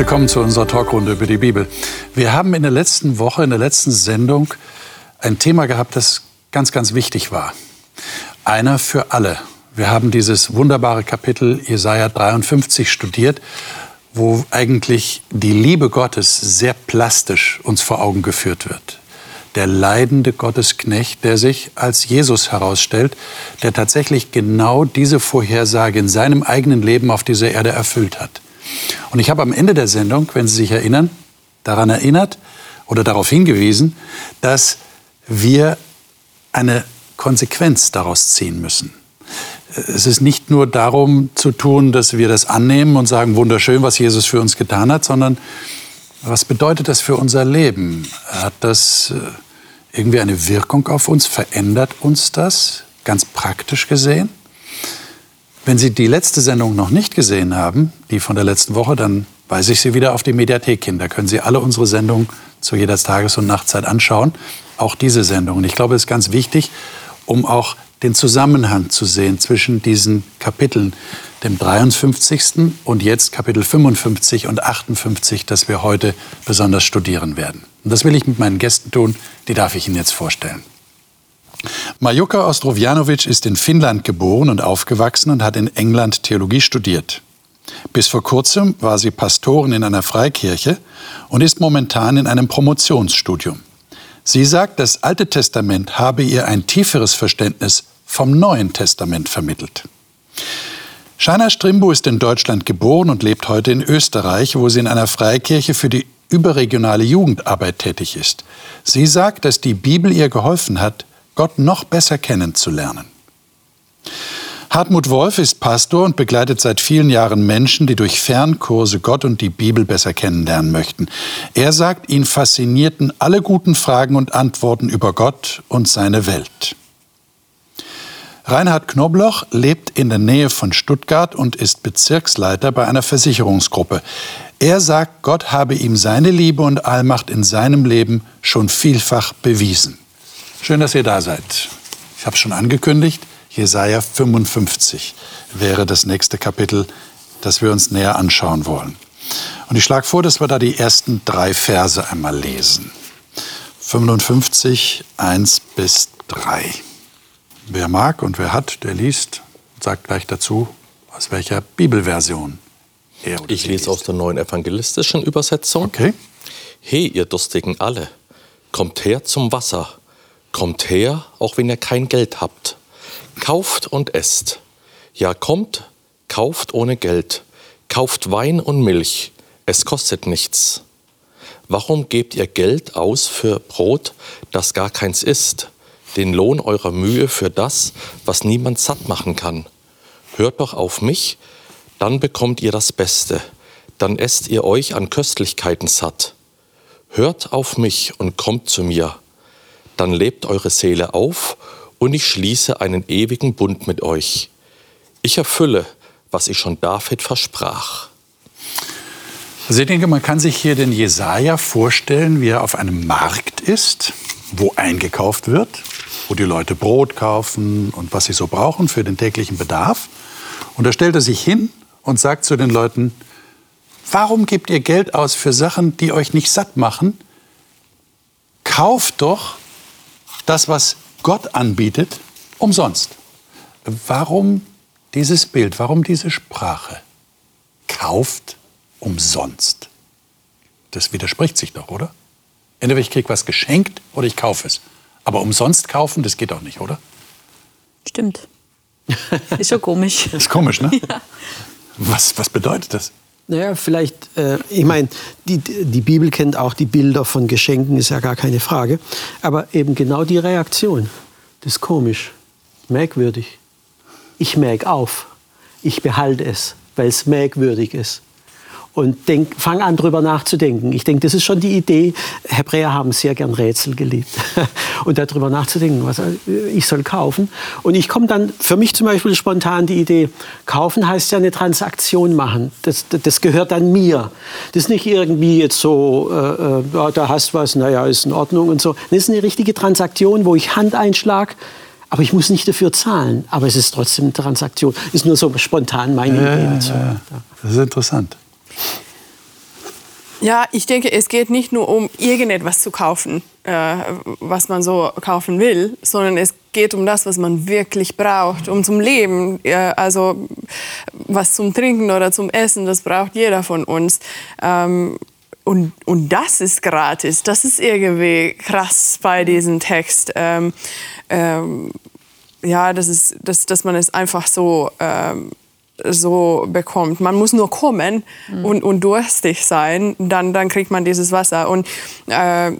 Willkommen zu unserer Talkrunde über die Bibel. Wir haben in der letzten Woche, in der letzten Sendung ein Thema gehabt, das ganz, ganz wichtig war. Einer für alle. Wir haben dieses wunderbare Kapitel Jesaja 53 studiert, wo eigentlich die Liebe Gottes sehr plastisch uns vor Augen geführt wird. Der leidende Gottesknecht, der sich als Jesus herausstellt, der tatsächlich genau diese Vorhersage in seinem eigenen Leben auf dieser Erde erfüllt hat. Und ich habe am Ende der Sendung, wenn Sie sich erinnern, daran erinnert oder darauf hingewiesen, dass wir eine Konsequenz daraus ziehen müssen. Es ist nicht nur darum zu tun, dass wir das annehmen und sagen, wunderschön, was Jesus für uns getan hat, sondern was bedeutet das für unser Leben? Hat das äh, irgendwie eine Wirkung auf uns? Verändert uns das ganz praktisch gesehen? Wenn Sie die letzte Sendung noch nicht gesehen haben, die von der letzten Woche, dann weise ich Sie wieder auf die Mediathek hin. Da können Sie alle unsere Sendungen zu jeder Tages- und Nachtzeit anschauen. Auch diese Sendung. Und ich glaube, es ist ganz wichtig, um auch den Zusammenhang zu sehen zwischen diesen Kapiteln, dem 53. und jetzt Kapitel 55 und 58, das wir heute besonders studieren werden. Und das will ich mit meinen Gästen tun, die darf ich Ihnen jetzt vorstellen. Majuka Ostrovjanovic ist in Finnland geboren und aufgewachsen und hat in England Theologie studiert. Bis vor kurzem war sie Pastorin in einer Freikirche und ist momentan in einem Promotionsstudium. Sie sagt, das Alte Testament habe ihr ein tieferes Verständnis vom Neuen Testament vermittelt. Shana Strimbo ist in Deutschland geboren und lebt heute in Österreich, wo sie in einer Freikirche für die überregionale Jugendarbeit tätig ist. Sie sagt, dass die Bibel ihr geholfen hat, Gott noch besser kennenzulernen. Hartmut Wolf ist Pastor und begleitet seit vielen Jahren Menschen, die durch Fernkurse Gott und die Bibel besser kennenlernen möchten. Er sagt, ihn faszinierten alle guten Fragen und Antworten über Gott und seine Welt. Reinhard Knobloch lebt in der Nähe von Stuttgart und ist Bezirksleiter bei einer Versicherungsgruppe. Er sagt, Gott habe ihm seine Liebe und Allmacht in seinem Leben schon vielfach bewiesen. Schön, dass ihr da seid. Ich habe es schon angekündigt, Jesaja 55 wäre das nächste Kapitel, das wir uns näher anschauen wollen. Und ich schlage vor, dass wir da die ersten drei Verse einmal lesen. 55, 1 bis 3. Wer mag und wer hat, der liest und sagt gleich dazu, aus welcher Bibelversion er oder Ich lese liest. aus der neuen evangelistischen Übersetzung. Okay. He, ihr Durstigen alle, kommt her zum Wasser. Kommt her, auch wenn ihr kein Geld habt. Kauft und esst. Ja, kommt, kauft ohne Geld. Kauft Wein und Milch. Es kostet nichts. Warum gebt ihr Geld aus für Brot, das gar keins ist? Den Lohn eurer Mühe für das, was niemand satt machen kann. Hört doch auf mich, dann bekommt ihr das Beste. Dann esst ihr euch an Köstlichkeiten satt. Hört auf mich und kommt zu mir dann lebt eure Seele auf und ich schließe einen ewigen Bund mit euch. Ich erfülle, was ich schon David versprach. Also ich denke, man kann sich hier den Jesaja vorstellen, wie er auf einem Markt ist, wo eingekauft wird, wo die Leute Brot kaufen und was sie so brauchen für den täglichen Bedarf. Und da stellt er sich hin und sagt zu den Leuten, warum gebt ihr Geld aus für Sachen, die euch nicht satt machen? Kauft doch das, was Gott anbietet, umsonst. Warum dieses Bild, warum diese Sprache? Kauft umsonst. Das widerspricht sich doch, oder? Entweder ich kriege was geschenkt oder ich kaufe es. Aber umsonst kaufen, das geht doch nicht, oder? Stimmt. Ist schon komisch. ist komisch, ne? Ja. Was, was bedeutet das? Naja, vielleicht, äh, ich meine, die, die Bibel kennt auch die Bilder von Geschenken, ist ja gar keine Frage. Aber eben genau die Reaktion, das ist komisch, merkwürdig. Ich merke auf, ich behalte es, weil es merkwürdig ist und denk, fang an, darüber nachzudenken. Ich denke, das ist schon die Idee. Hebräer haben sehr gern Rätsel geliebt. und darüber nachzudenken, was ich soll kaufen. Und ich komme dann, für mich zum Beispiel spontan die Idee, kaufen heißt ja eine Transaktion machen. Das, das gehört dann mir. Das ist nicht irgendwie jetzt so, äh, äh, da hast du was, naja, ist in Ordnung und so. Das ist eine richtige Transaktion, wo ich Hand einschlag. Aber ich muss nicht dafür zahlen. Aber es ist trotzdem eine Transaktion. Ist nur so spontan meine ja, Idee dazu. Ja, ja. Das ist interessant. Ja, ich denke, es geht nicht nur um irgendetwas zu kaufen, äh, was man so kaufen will, sondern es geht um das, was man wirklich braucht, um zum Leben. Äh, also was zum Trinken oder zum Essen, das braucht jeder von uns. Ähm, und, und das ist gratis. Das ist irgendwie krass bei diesem Text. Ähm, ähm, ja, das ist, dass, dass man es einfach so ähm, so bekommt. Man muss nur kommen mhm. und, und durstig sein, dann, dann kriegt man dieses Wasser. Und äh,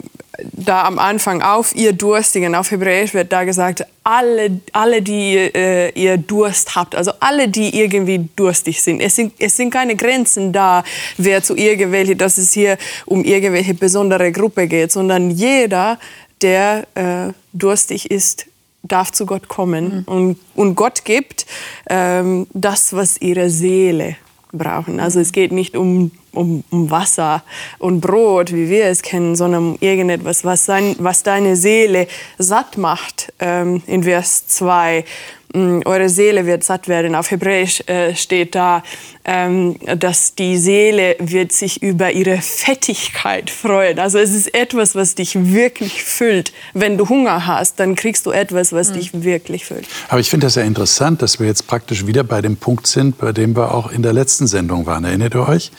da am Anfang auf ihr Durstigen, auf Hebräisch wird da gesagt, alle, alle die äh, ihr Durst habt, also alle, die irgendwie durstig sind. Es, sind. es sind keine Grenzen da, wer zu irgendwelche, dass es hier um irgendwelche besondere Gruppe geht, sondern jeder, der äh, durstig ist, darf zu Gott kommen. Mhm. Und, und Gott gibt ähm, das, was ihre Seele brauchen. Also es geht nicht um, um, um Wasser und Brot, wie wir es kennen, sondern um irgendetwas, was, sein, was deine Seele satt macht. Ähm, in Vers 2 Mm, eure Seele wird satt werden. Auf Hebräisch äh, steht da, ähm, dass die Seele wird sich über ihre Fettigkeit freuen. Also es ist etwas, was dich wirklich füllt. Wenn du Hunger hast, dann kriegst du etwas, was mhm. dich wirklich füllt. Aber ich finde das ja interessant, dass wir jetzt praktisch wieder bei dem Punkt sind, bei dem wir auch in der letzten Sendung waren. Erinnert ihr euch?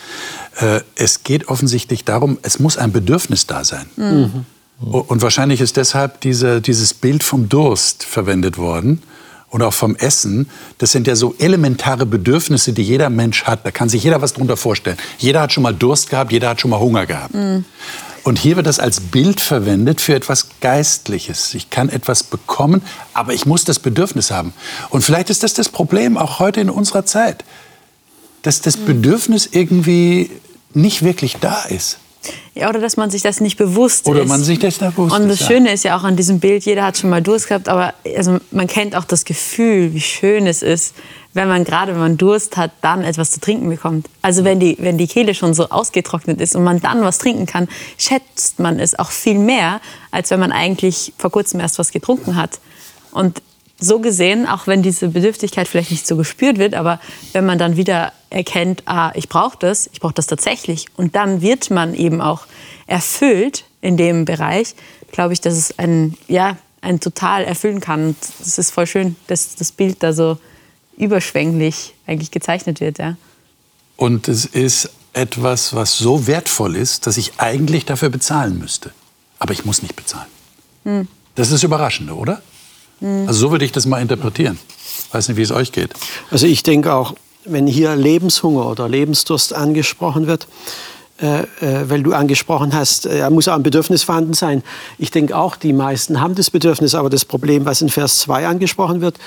Äh, es geht offensichtlich darum, es muss ein Bedürfnis da sein. Mhm. Und wahrscheinlich ist deshalb diese, dieses Bild vom Durst verwendet worden und auch vom Essen, das sind ja so elementare Bedürfnisse, die jeder Mensch hat. Da kann sich jeder was drunter vorstellen. Jeder hat schon mal Durst gehabt, jeder hat schon mal Hunger gehabt. Mhm. Und hier wird das als Bild verwendet für etwas Geistliches. Ich kann etwas bekommen, aber ich muss das Bedürfnis haben. Und vielleicht ist das das Problem auch heute in unserer Zeit, dass das. Bedürfnis irgendwie nicht wirklich da ist. Ja, oder dass man sich das nicht bewusst oder ist. Oder man sich das nicht bewusst Und das ist, Schöne ja. ist ja auch an diesem Bild, jeder hat schon mal Durst gehabt, aber also man kennt auch das Gefühl, wie schön es ist, wenn man gerade, wenn man Durst hat, dann etwas zu trinken bekommt. Also wenn die, wenn die Kehle schon so ausgetrocknet ist und man dann was trinken kann, schätzt man es auch viel mehr, als wenn man eigentlich vor kurzem erst was getrunken hat. Und so gesehen, auch wenn diese Bedürftigkeit vielleicht nicht so gespürt wird, aber wenn man dann wieder erkennt, ah, ich brauche das, ich brauche das tatsächlich, und dann wird man eben auch erfüllt in dem Bereich, glaube ich, dass es ein, ja, ein total erfüllen kann. Und es ist voll schön, dass das Bild da so überschwänglich eigentlich gezeichnet wird. Ja. Und es ist etwas, was so wertvoll ist, dass ich eigentlich dafür bezahlen müsste. Aber ich muss nicht bezahlen. Hm. Das ist das Überraschende, oder? Mhm. Also so würde ich das mal interpretieren. Ich weiß nicht, wie es euch geht. Also ich denke auch, wenn hier Lebenshunger oder Lebensdurst angesprochen wird, äh, äh, weil du angesprochen hast, äh, muss auch ein Bedürfnis vorhanden sein. Ich denke auch, die meisten haben das Bedürfnis, aber das Problem, was in Vers 2 angesprochen wird,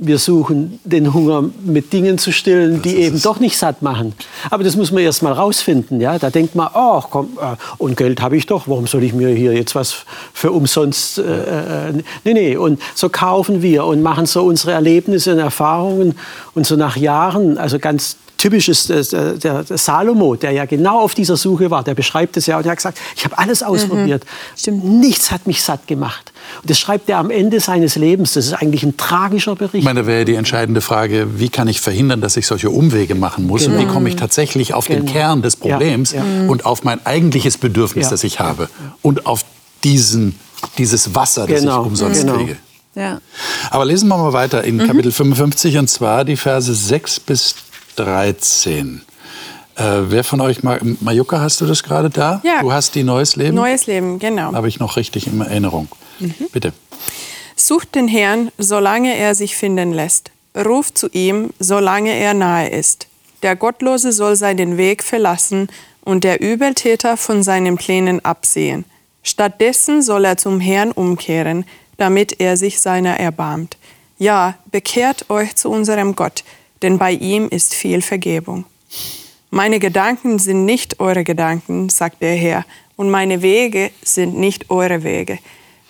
wir suchen den Hunger mit Dingen zu stillen, die eben doch nicht satt machen. Aber das muss man erst mal rausfinden. Ja? Da denkt man, oh, komm, äh, und Geld habe ich doch, warum soll ich mir hier jetzt was für umsonst... Äh, äh, nee, nee, und so kaufen wir und machen so unsere Erlebnisse und Erfahrungen. Und so nach Jahren, also ganz typisch ist äh, der, der, Salomo, der ja genau auf dieser Suche war. Der beschreibt es ja und er hat gesagt, ich habe alles ausprobiert. Mhm. Nichts hat mich satt gemacht. Und das schreibt er am Ende seines Lebens. Das ist eigentlich ein tragischer Bericht. Ich meine, da wäre die entscheidende Frage, wie kann ich verhindern, dass ich solche Umwege machen muss? Genau. Und wie komme ich tatsächlich auf genau. den Kern des Problems ja, ja. und auf mein eigentliches Bedürfnis, ja. das ich habe? Und auf diesen, dieses Wasser, das genau. ich umsonst genau. kriege. Ja. Aber lesen wir mal weiter in mhm. Kapitel 55 und zwar die Verse 6 bis 13. Äh, wer von euch, Majuka, hast du das gerade da? Ja. Du hast die Neues Leben? Neues Leben, genau. Habe ich noch richtig in Erinnerung. Mhm. Bitte. Sucht den Herrn, solange er sich finden lässt. Ruft zu ihm, solange er nahe ist. Der Gottlose soll seinen Weg verlassen und der Übeltäter von seinen Plänen absehen. Stattdessen soll er zum Herrn umkehren, damit er sich seiner erbarmt. Ja, bekehrt euch zu unserem Gott, denn bei ihm ist viel Vergebung. Meine Gedanken sind nicht eure Gedanken, sagt der Herr, und meine Wege sind nicht eure Wege.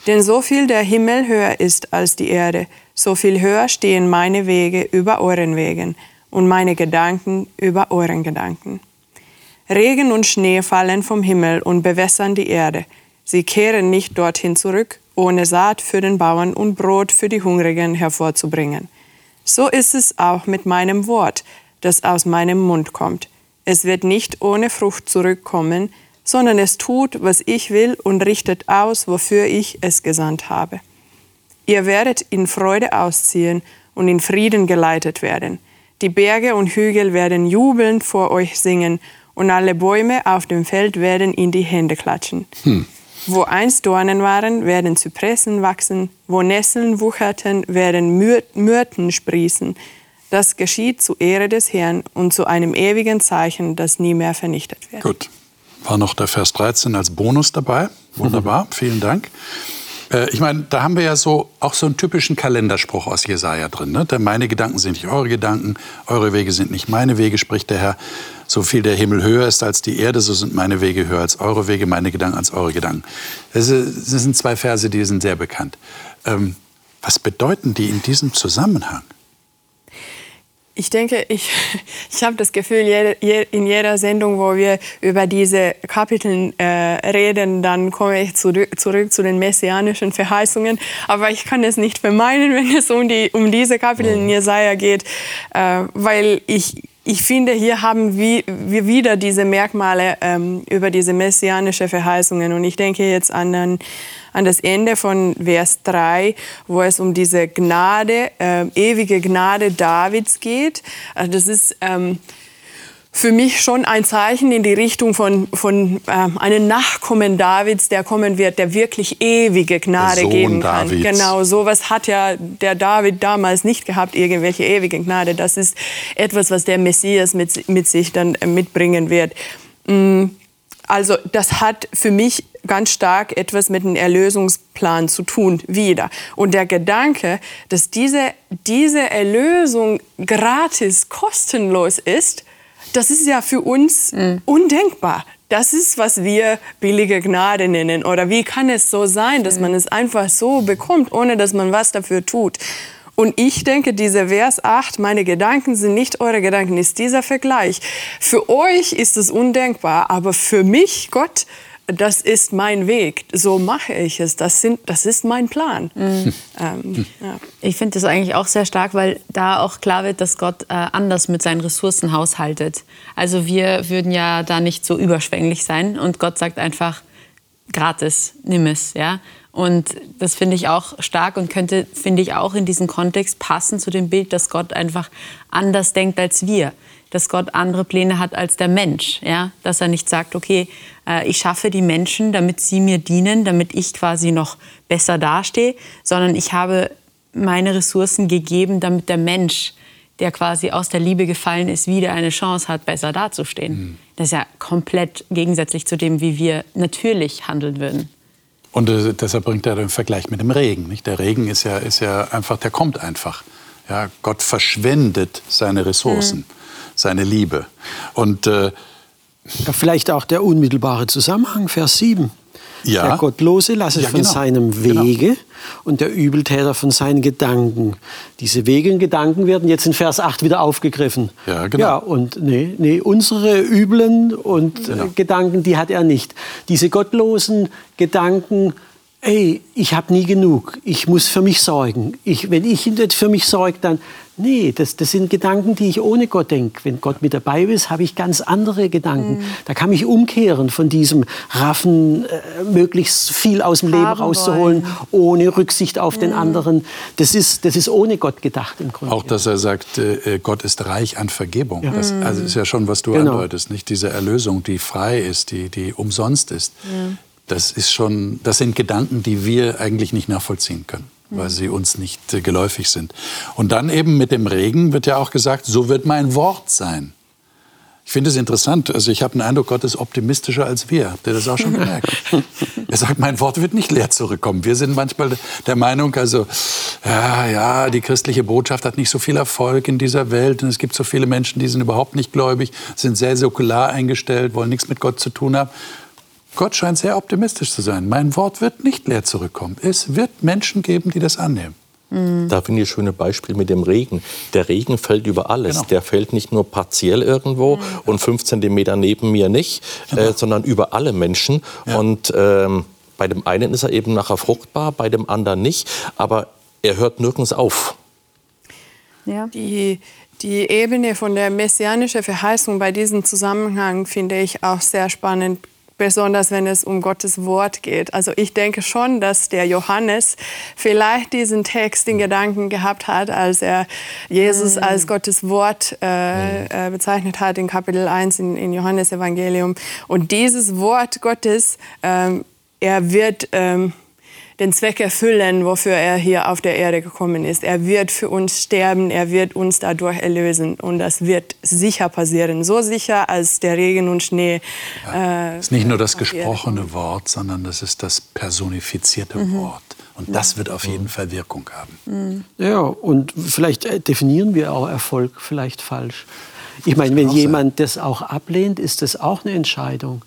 Denn so viel der Himmel höher ist als die Erde, so viel höher stehen meine Wege über euren Wegen und meine Gedanken über euren Gedanken. Regen und Schnee fallen vom Himmel und bewässern die Erde. Sie kehren nicht dorthin zurück, ohne Saat für den Bauern und Brot für die Hungrigen hervorzubringen. So ist es auch mit meinem Wort, das aus meinem Mund kommt. Es wird nicht ohne Frucht zurückkommen, sondern es tut, was ich will und richtet aus, wofür ich es gesandt habe. Ihr werdet in Freude ausziehen und in Frieden geleitet werden. Die Berge und Hügel werden jubelnd vor euch singen und alle Bäume auf dem Feld werden in die Hände klatschen. Hm. Wo einst Dornen waren, werden Zypressen wachsen, wo Nesseln wucherten, werden Myrten sprießen. Das geschieht zu Ehre des Herrn und zu einem ewigen Zeichen, das nie mehr vernichtet wird. Gut. War noch der Vers 13 als Bonus dabei. Wunderbar, vielen Dank. Äh, ich meine, da haben wir ja so auch so einen typischen Kalenderspruch aus Jesaja drin. Ne? meine Gedanken sind nicht eure Gedanken, eure Wege sind nicht meine Wege, spricht der Herr. So viel der Himmel höher ist als die Erde, so sind meine Wege höher als eure Wege, meine Gedanken als eure Gedanken. Das, sind zwei Verse, die sind sehr bekannt. Ähm, was bedeuten die in diesem Zusammenhang? Ich denke, ich, ich habe das Gefühl, in jeder Sendung, wo wir über diese Kapitel äh, reden, dann komme ich zurück, zurück zu den messianischen Verheißungen. Aber ich kann es nicht vermeiden, wenn es um, die, um diese Kapitel in Jesaja geht, äh, weil ich, ich finde, hier haben wir, wir wieder diese Merkmale ähm, über diese messianische Verheißungen. Und ich denke jetzt an, an das Ende von Vers 3, wo es um diese Gnade, äh, ewige Gnade Davids geht. Also das ist ähm, für mich schon ein Zeichen in die Richtung von, von ähm, einem Nachkommen Davids, der kommen wird, der wirklich ewige Gnade geben kann. Davids. Genau, sowas hat ja der David damals nicht gehabt, irgendwelche ewige Gnade. Das ist etwas, was der Messias mit, mit sich dann äh, mitbringen wird. Mm, also das hat für mich ganz stark etwas mit dem Erlösungsplan zu tun, wieder. Und der Gedanke, dass diese, diese Erlösung gratis, kostenlos ist, das ist ja für uns mhm. undenkbar. Das ist, was wir billige Gnade nennen. Oder wie kann es so sein, dass mhm. man es einfach so bekommt, ohne dass man was dafür tut? Und ich denke, dieser Vers 8, meine Gedanken sind nicht eure Gedanken, ist dieser Vergleich. Für euch ist es undenkbar, aber für mich, Gott, das ist mein Weg, so mache ich es, das, sind, das ist mein Plan. Mhm. Ähm, ja. Ich finde das eigentlich auch sehr stark, weil da auch klar wird, dass Gott äh, anders mit seinen Ressourcen haushaltet. Also wir würden ja da nicht so überschwänglich sein und Gott sagt einfach, gratis, nimm es. Ja? Und das finde ich auch stark und könnte, finde ich, auch in diesen Kontext passen zu dem Bild, dass Gott einfach anders denkt als wir dass Gott andere Pläne hat als der Mensch. Ja? Dass er nicht sagt, okay, äh, ich schaffe die Menschen, damit sie mir dienen, damit ich quasi noch besser dastehe, sondern ich habe meine Ressourcen gegeben, damit der Mensch, der quasi aus der Liebe gefallen ist, wieder eine Chance hat, besser dazustehen. Mhm. Das ist ja komplett gegensätzlich zu dem, wie wir natürlich handeln würden. Und äh, deshalb bringt er den Vergleich mit dem Regen. Nicht? Der Regen ist ja, ist ja einfach, der kommt einfach. Ja, Gott verschwendet seine Ressourcen. Mhm seine Liebe. Und äh, ja, vielleicht auch der unmittelbare Zusammenhang, Vers 7. Ja. Der Gottlose lasse ja, von genau. seinem genau. Wege genau. und der Übeltäter von seinen Gedanken. Diese Wege und Gedanken werden jetzt in Vers 8 wieder aufgegriffen. Ja, genau. Ja, und nee, nee, unsere üblen und genau. äh, Gedanken, die hat er nicht. Diese gottlosen Gedanken, ey, ich habe nie genug, ich muss für mich sorgen. Ich, wenn ich nicht für mich sorge, dann, nee, das, das sind Gedanken, die ich ohne Gott denke. Wenn Gott mit dabei ist, habe ich ganz andere Gedanken. Mhm. Da kann ich umkehren von diesem Raffen, äh, möglichst viel aus dem Leben Haben rauszuholen, wollen. ohne Rücksicht auf mhm. den anderen. Das ist, das ist ohne Gott gedacht im Grunde. Auch, dass er sagt, äh, Gott ist reich an Vergebung. Ja. Das also ist ja schon, was du genau. andeutest, nicht? Diese Erlösung, die frei ist, die, die umsonst ist. Ja das ist schon, das sind Gedanken, die wir eigentlich nicht nachvollziehen können, weil sie uns nicht äh, geläufig sind. Und dann eben mit dem Regen wird ja auch gesagt, so wird mein Wort sein. Ich finde es interessant. Also ich habe den Eindruck, Gott ist optimistischer als wir. Der das auch schon gemerkt. er sagt, mein Wort wird nicht leer zurückkommen. Wir sind manchmal der Meinung, also ja, ja, die christliche Botschaft hat nicht so viel Erfolg in dieser Welt und es gibt so viele Menschen, die sind überhaupt nicht gläubig, sind sehr säkular eingestellt, wollen nichts mit Gott zu tun haben. Gott scheint sehr optimistisch zu sein. Mein Wort wird nicht leer zurückkommen. Es wird Menschen geben, die das annehmen. Da finde ich ein schönes Beispiel mit dem Regen. Der Regen fällt über alles. Genau. Der fällt nicht nur partiell irgendwo mhm. und fünf Zentimeter neben mir nicht, genau. äh, sondern über alle Menschen. Ja. Und ähm, bei dem einen ist er eben nachher fruchtbar, bei dem anderen nicht. Aber er hört nirgends auf. Ja. Die, die Ebene von der messianischen Verheißung bei diesem Zusammenhang finde ich auch sehr spannend besonders wenn es um Gottes Wort geht. Also ich denke schon, dass der Johannes vielleicht diesen Text in Gedanken gehabt hat, als er Jesus Mhm. als Gottes Wort äh, äh, bezeichnet hat in Kapitel 1 in, in Johannes Evangelium. Und dieses Wort Gottes, ähm, er wird ähm, den Zweck erfüllen, wofür er hier auf der Erde gekommen ist. Er wird für uns sterben, er wird uns dadurch erlösen. Und das wird sicher passieren. So sicher, als der Regen und Schnee. äh, Es ist nicht nur das gesprochene Wort, sondern das ist das personifizierte Wort. Und das wird auf jeden Fall Wirkung haben. Ja, und vielleicht äh, definieren wir auch Erfolg vielleicht falsch. Ich meine, wenn jemand das auch ablehnt, ist das auch eine Entscheidung.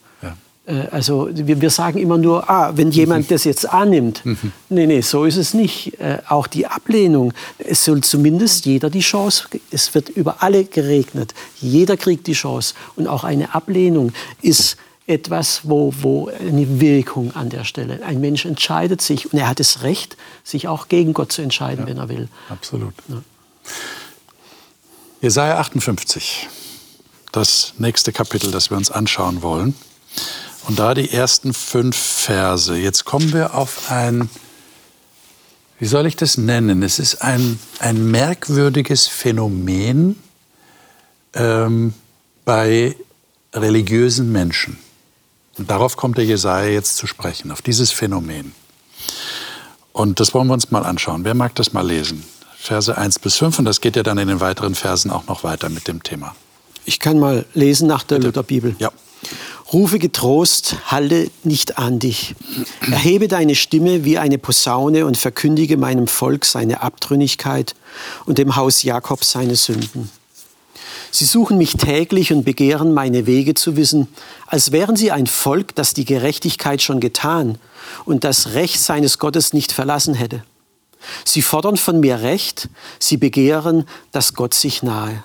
Ja. Äh, Also wir, sagen immer nur, ah, wenn jemand das jetzt annimmt. Nee, nee, so ist es nicht. Äh, auch die Ablehnung, es soll zumindest jeder die Chance, es wird über alle geregnet. Jeder kriegt die Chance. Und auch eine Ablehnung ist etwas, wo, wo eine Wirkung an der Stelle. Ein Mensch entscheidet sich und er hat das Recht, sich auch gegen Gott zu entscheiden, wenn er will. Absolut. Jesaja 58, das nächste Kapitel, das wir uns anschauen wollen. Und da die ersten fünf Verse. Jetzt kommen wir auf ein, wie soll ich das nennen? Es ist ein, ein merkwürdiges Phänomen ähm, bei religiösen Menschen. Und darauf kommt der Jesaja jetzt zu sprechen, auf dieses Phänomen. Und das wollen wir uns mal anschauen. Wer mag das mal lesen? Verse 1 bis 5 und das geht ja dann in den weiteren Versen auch noch weiter mit dem Thema. Ich kann mal lesen nach der Lutherbibel. Ja. Rufe getrost, halte nicht an dich. Erhebe deine Stimme wie eine Posaune und verkündige meinem Volk seine Abtrünnigkeit und dem Haus Jakob seine Sünden. Sie suchen mich täglich und begehren meine Wege zu wissen, als wären sie ein Volk, das die Gerechtigkeit schon getan und das Recht seines Gottes nicht verlassen hätte. Sie fordern von mir Recht, sie begehren, dass Gott sich nahe.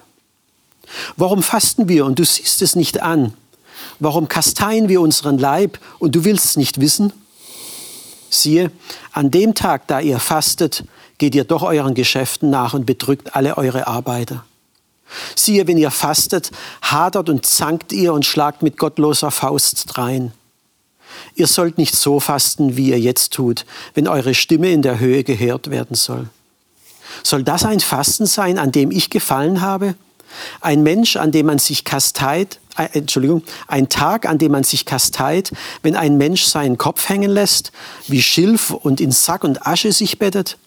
Warum fasten wir und du siehst es nicht an? Warum kasteien wir unseren Leib und du willst nicht wissen? Siehe, an dem Tag, da ihr fastet, geht ihr doch euren Geschäften nach und bedrückt alle eure Arbeiter. Siehe, wenn ihr fastet, hadert und zankt ihr und schlagt mit gottloser Faust drein. Ihr sollt nicht so fasten, wie ihr jetzt tut, wenn eure Stimme in der Höhe gehört werden soll. Soll das ein Fasten sein, an dem ich gefallen habe? Ein Mensch, an dem man sich kasteit, Entschuldigung, ein Tag, an dem man sich kasteit, wenn ein Mensch seinen Kopf hängen lässt, wie Schilf und in Sack und Asche sich bettet?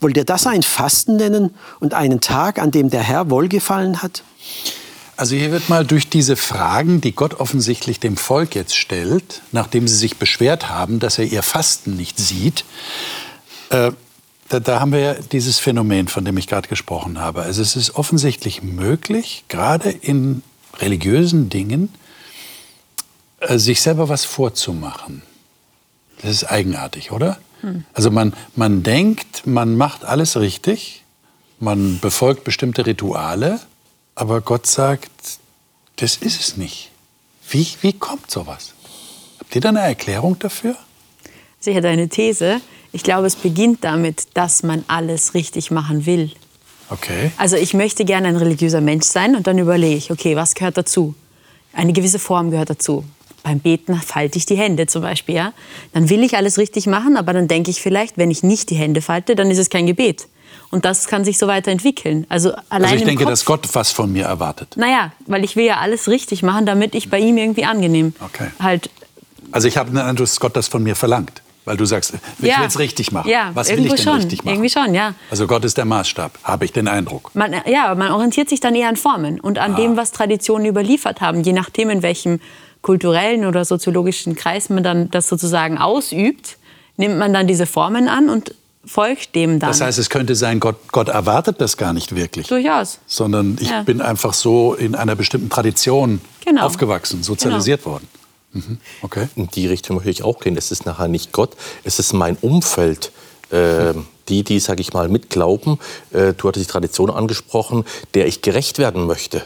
Wollt ihr das ein Fasten nennen und einen Tag, an dem der Herr Wohlgefallen hat? Also hier wird mal durch diese Fragen, die Gott offensichtlich dem Volk jetzt stellt, nachdem sie sich beschwert haben, dass er ihr Fasten nicht sieht, äh, da, da haben wir ja dieses Phänomen, von dem ich gerade gesprochen habe. Also es ist offensichtlich möglich, gerade in religiösen Dingen, äh, sich selber was vorzumachen. Das ist eigenartig, oder? Also man, man denkt, man macht alles richtig, man befolgt bestimmte Rituale, aber Gott sagt, das ist es nicht. Wie, wie kommt sowas? Habt ihr da eine Erklärung dafür? Sicher deine These. Ich glaube, es beginnt damit, dass man alles richtig machen will. Okay. Also ich möchte gerne ein religiöser Mensch sein und dann überlege ich, okay, was gehört dazu? Eine gewisse Form gehört dazu. Beim Beten falte ich die Hände zum Beispiel. Ja? Dann will ich alles richtig machen, aber dann denke ich vielleicht, wenn ich nicht die Hände falte, dann ist es kein Gebet. Und das kann sich so weiterentwickeln. Also, allein Also ich denke, Kopf, dass Gott was von mir erwartet. Naja, weil ich will ja alles richtig machen, damit ich bei ihm irgendwie angenehm Okay. halt Also ich habe den Eindruck, dass Gott das von mir verlangt. Weil du sagst, ich Ja. will es richtig machen. Ja, was will ich denn schon. richtig machen? Irgendwie schon, ja. Also Gott ist der Maßstab, habe ich den Eindruck. Man, ja, man orientiert sich dann eher an Formen und Ah. an dem, was Traditionen überliefert haben. Je nachdem, in welchem kulturellen oder soziologischen Kreis man dann das sozusagen ausübt, nimmt man dann diese Formen an und folgt dem dann. Das heißt, es könnte sein, Gott, Gott erwartet das gar nicht wirklich. Durchaus. Sondern ich Ja. bin einfach so in einer bestimmten Tradition Genau. aufgewachsen, sozialisiert worden. Mhm. Okay. In die Richtung möchte ich auch gehen. Es ist nachher nicht Gott, es ist mein Umfeld. Äh, die, die, sage ich mal, mitglauben, äh, du hattest die Tradition angesprochen, der ich gerecht werden möchte.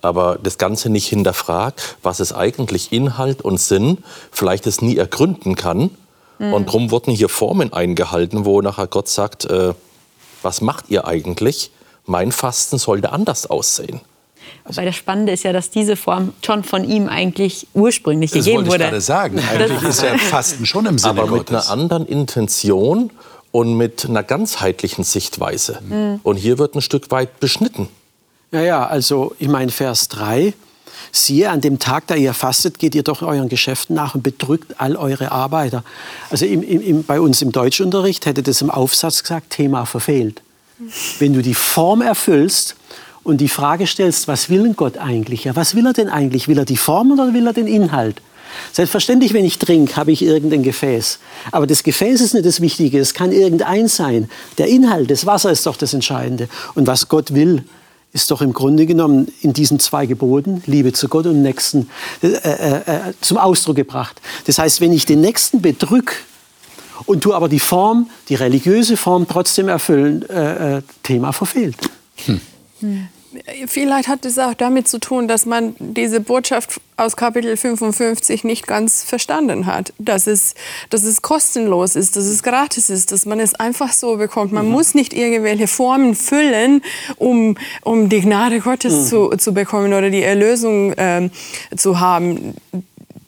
Aber das Ganze nicht hinterfragt, was es eigentlich Inhalt und Sinn, vielleicht es nie ergründen kann. Und darum wurden hier Formen eingehalten, wo nachher Gott sagt, äh, was macht ihr eigentlich? Mein Fasten sollte anders aussehen. Weil das Spannende ist ja, dass diese Form schon von ihm eigentlich ursprünglich Das gegeben wollte ich wurde. gerade sagen. Eigentlich ist ja Fasten schon im Sinne aber mit Gottes. einer anderen Intention und mit einer ganzheitlichen Sichtweise. Und hier wird ein Stück weit beschnitten. Ja, ja, also ich meine Vers 3. Siehe, an dem Tag, da ihr fastet, geht ihr doch euren Geschäften nach und bedrückt all eure Arbeiter. Also im, im, im, bei uns im Deutschunterricht hätte das im Aufsatz gesagt, Thema verfehlt. Wenn du die Form erfüllst und die Frage stellst, was will denn Gott eigentlich? Ja, was will er denn eigentlich? Will er die Form oder will er den Inhalt? Selbstverständlich, wenn ich trinke, habe ich irgendein Gefäß. Aber das Gefäß ist nicht das Wichtige, es kann irgendein sein. Der Inhalt, das Wasser ist doch das Entscheidende. Und was Gott will, ist doch im Grunde genommen in diesen zwei Geboten, Liebe zu Gott und Nächsten, äh, äh, äh, zum Ausdruck gebracht. Das heißt, wenn ich den Nächsten bedrück und tu aber die Form, die religiöse Form trotzdem erfüllen, äh, äh, Thema verfehlt. Vielleicht hat es auch damit zu tun, dass man diese Botschaft aus Kapitel 55 nicht ganz verstanden hat. Dass es, dass es kostenlos ist, dass es gratis ist, dass man es einfach so bekommt. Man muss nicht irgendwelche Formen füllen, um, um die Gnade Gottes zu, zu bekommen oder die Erlösung ähm, zu haben.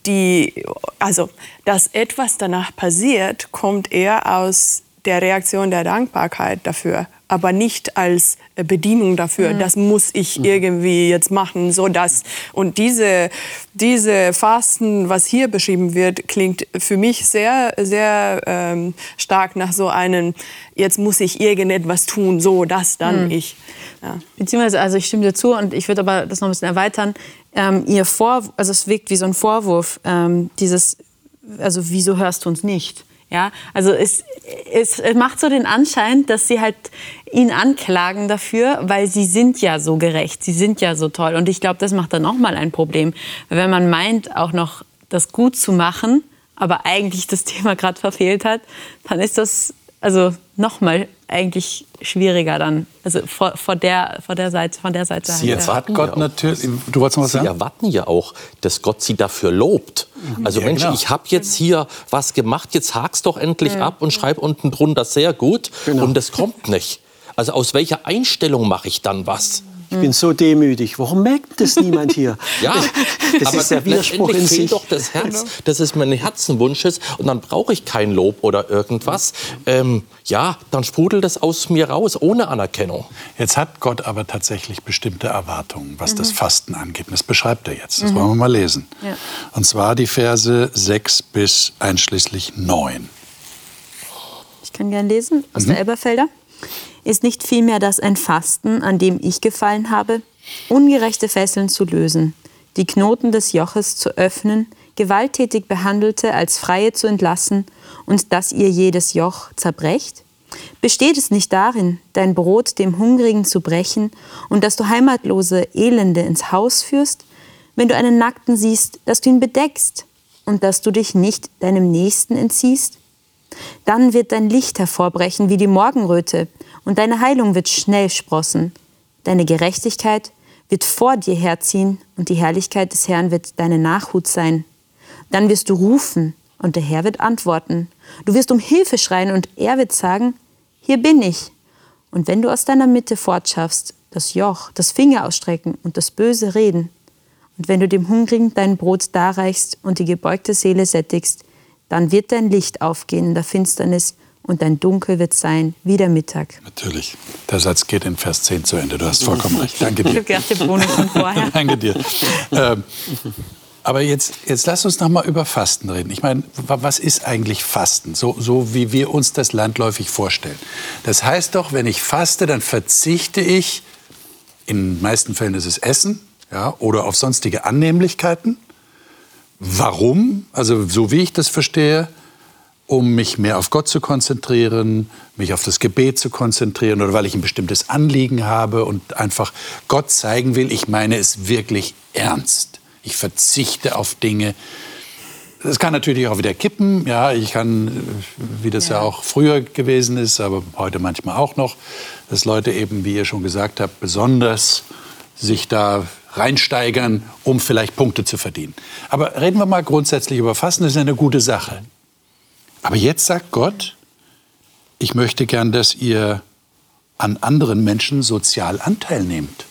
Die, also, dass etwas danach passiert, kommt eher aus der Reaktion der Dankbarkeit dafür, aber nicht als äh, Bedienung dafür. Das muss ich irgendwie jetzt machen, so dass. Und diese, diese Fasten, was hier beschrieben wird, klingt für mich sehr, sehr ähm, stark nach so einem, jetzt muss ich irgendetwas tun, so dass dann ich. Ja. Beziehungsweise, also ich stimme dir zu und ich würde aber das noch ein bisschen erweitern. Ähm, ihr Vor, also es wirkt wie so ein Vorwurf, ähm, dieses, also wieso hörst du uns nicht? Ja, also es, es, macht so den Anschein, dass sie halt ihn anklagen dafür, weil sie sind ja so gerecht, sie sind ja so toll. Und ich glaube, das macht dann noch mal ein Problem, wenn man meint, auch noch das gut zu machen, aber eigentlich das Thema gerade verfehlt hat, dann ist das also noch mal eigentlich schwieriger dann, also vor, vor der vor der Seite von der Seite. Sie halt, ja. erwarten Gott natürlich. Du wolltest noch was Sie sagen? erwarten ja auch, dass Gott sie dafür lobt. Also Ja, Mensch, genau. ich habe jetzt hier was gemacht, jetzt hak's doch endlich ab und schreib unten drunter sehr gut. Genau. Und das kommt nicht. Also aus welcher Einstellung mache ich dann was? Ich bin so demütig. Warum merkt das niemand hier? Ja, das aber ist der Widerspruch in sich. doch das Herz, dass es mein Herzenwunsch ist und dann brauche ich kein Lob oder irgendwas. Ähm, ja, dann sprudelt das aus mir raus, ohne Anerkennung. Jetzt hat Gott aber tatsächlich bestimmte Erwartungen, was das Fasten angeht. Das beschreibt er jetzt. Das wollen wir mal lesen. Ja. Und zwar die Verse 6 bis einschließlich 9. Ich kann gern lesen aus der Elberfelder. Ist nicht vielmehr das ein Fasten, an dem ich gefallen habe, ungerechte Fesseln zu lösen, die Knoten des Joches zu öffnen, gewalttätig Behandelte als Freie zu entlassen und dass ihr jedes Joch zerbrecht? Besteht es nicht darin, dein Brot dem Hungrigen zu brechen und dass du heimatlose Elende ins Haus führst? Wenn du einen Nackten siehst, dass du ihn bedeckst und dass du dich nicht deinem Nächsten entziehst? Dann wird dein Licht hervorbrechen wie die Morgenröte und deine Heilung wird schnell sprossen. Deine Gerechtigkeit wird vor dir herziehen und die Herrlichkeit des Herrn wird deine Nachhut sein. Dann wirst du rufen und der Herr wird antworten. Du wirst um Hilfe schreien und er wird sagen, hier bin ich. Und wenn du aus deiner Mitte fortschaffst, das Joch, das Finger ausstrecken und das böse Reden, und wenn du dem Hungrigen dein Brot darreichst und die gebeugte Seele sättigst, dann wird dein Licht aufgehen in der Finsternis und dein Dunkel wird sein wie der Mittag. Natürlich. Der Satz geht in Vers 10 zu Ende. Du hast vollkommen recht. Danke Ich dir. habe gedacht, der Bonus von vorher. Danke dir. Ähm, aber jetzt, jetzt lass uns noch mal über Fasten reden. Ich meine, wa- was ist eigentlich Fasten? So, so wie wir uns das landläufig vorstellen. Das heißt doch, wenn ich faste, dann verzichte ich, in den meisten Fällen ist es Essen ja, oder auf sonstige Annehmlichkeiten. Warum? Also so wie ich das verstehe, um mich mehr auf Gott zu konzentrieren, mich auf das Gebet zu konzentrieren oder weil ich ein bestimmtes Anliegen habe und einfach Gott zeigen will, ich meine es wirklich ernst. Ich verzichte auf Dinge. Das kann natürlich auch wieder kippen. Ja, ich kann, wie das ja. auch früher gewesen ist, aber heute manchmal auch noch, dass Leute eben, wie ihr schon gesagt habt, besonders sich da reinsteigern, um vielleicht Punkte zu verdienen. Aber reden wir mal grundsätzlich über Fasten, das ist eine gute Sache. Aber jetzt sagt Gott, ich möchte gern, dass ihr an anderen Menschen sozial Anteil nehmt.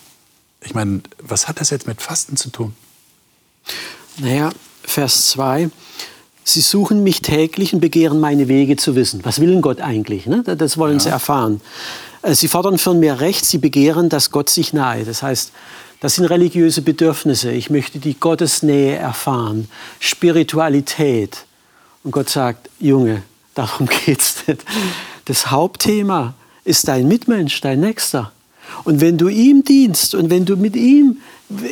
Ich meine, was hat das jetzt mit Fasten zu tun? Naja, Vers 2. Sie suchen mich täglich und begehren meine Wege zu wissen. Was will denn Gott eigentlich? Ne? Das wollen ja. sie erfahren. Äh, sie fordern von mir Recht, sie begehren, dass Gott sich nahe. Das heißt, das sind religiöse Bedürfnisse. Ich möchte die Gottesnähe erfahren, Spiritualität. Und Gott sagt, Junge, darum geht's nicht. Das Hauptthema ist dein Mitmensch, dein Nächster. Und wenn du ihm dienst und wenn du mit ihm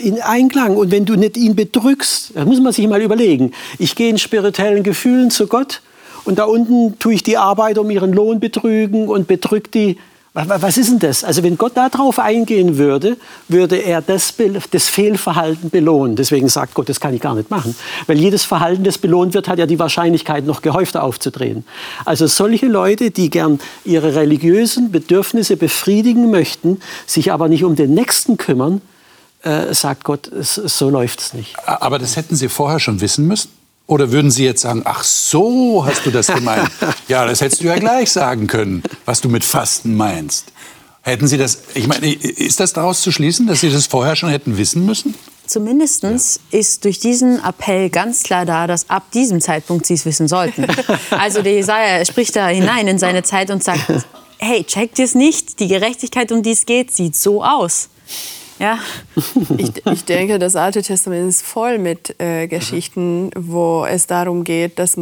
in Einklang und wenn du nicht ihn bedrückst, das muss man sich mal überlegen. Ich gehe in spirituellen Gefühlen zu Gott und da unten tue ich die Arbeit um ihren Lohn betrügen und bedrückt die was ist denn das? Also wenn Gott darauf eingehen würde, würde er das, das, Fehlverhalten belohnen. Deswegen sagt Gott, das kann ich gar nicht machen. Weil jedes Verhalten, das belohnt wird, hat ja die Wahrscheinlichkeit, noch gehäufter aufzudrehen. Also solche Leute, die gern ihre religiösen Bedürfnisse befriedigen möchten, sich aber nicht um den Nächsten kümmern, äh, sagt Gott, so läuft es nicht. Aber das hätten Sie vorher schon wissen müssen? Oder würden Sie jetzt sagen, ach so hast du das gemeint? ja, das hättest du ja gleich sagen können, was du mit Fasten meinst. Hätten Sie das, ich meine, ist das daraus zu schließen, dass Sie das vorher schon hätten wissen müssen? Zumindest ja. ist durch diesen Appell ganz klar da, dass ab diesem Zeitpunkt Sie es wissen sollten. Also der Jesaja spricht da hinein in seine Zeit und sagt, hey, checkt ihr es nicht? Die Gerechtigkeit, um die es geht, sieht so aus. Ja. Ich, ich, denke, das Alte Testament ist voll mit äh, Geschichten, wo es darum geht, dass,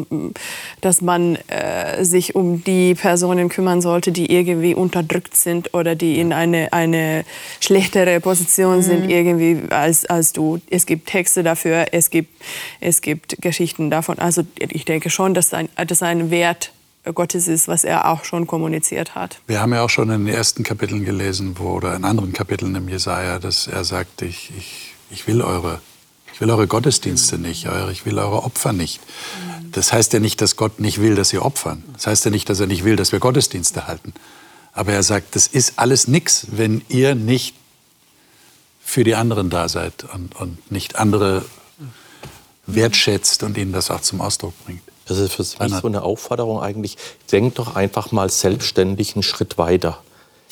dass man äh, sich um die Personen kümmern sollte, die irgendwie unterdrückt sind oder die in eine, eine schlechtere Position mhm. sind irgendwie als, als du. Es gibt Texte dafür, es gibt, es gibt Geschichten davon. Also ich denke schon, dass ein, das ein Wert Gottes ist, was er auch schon kommuniziert hat. Wir haben ja auch schon in den ersten Kapiteln gelesen, wo, oder in anderen Kapiteln im Jesaja, dass er sagt, ich, ich, ich will eure ich will eure Gottesdienste nicht, ich will eure Opfer nicht. Das heißt ja nicht, dass Gott nicht will, dass sie opfern. Das heißt ja nicht, dass er nicht will, dass wir Gottesdienste halten. Aber er sagt, das ist alles nichts, wenn ihr nicht für die anderen da seid und, und nicht andere wertschätzt und ihnen das auch zum Ausdruck bringt. Das ist für mich so eine Aufforderung eigentlich, denkt doch einfach mal selbstständig einen Schritt weiter.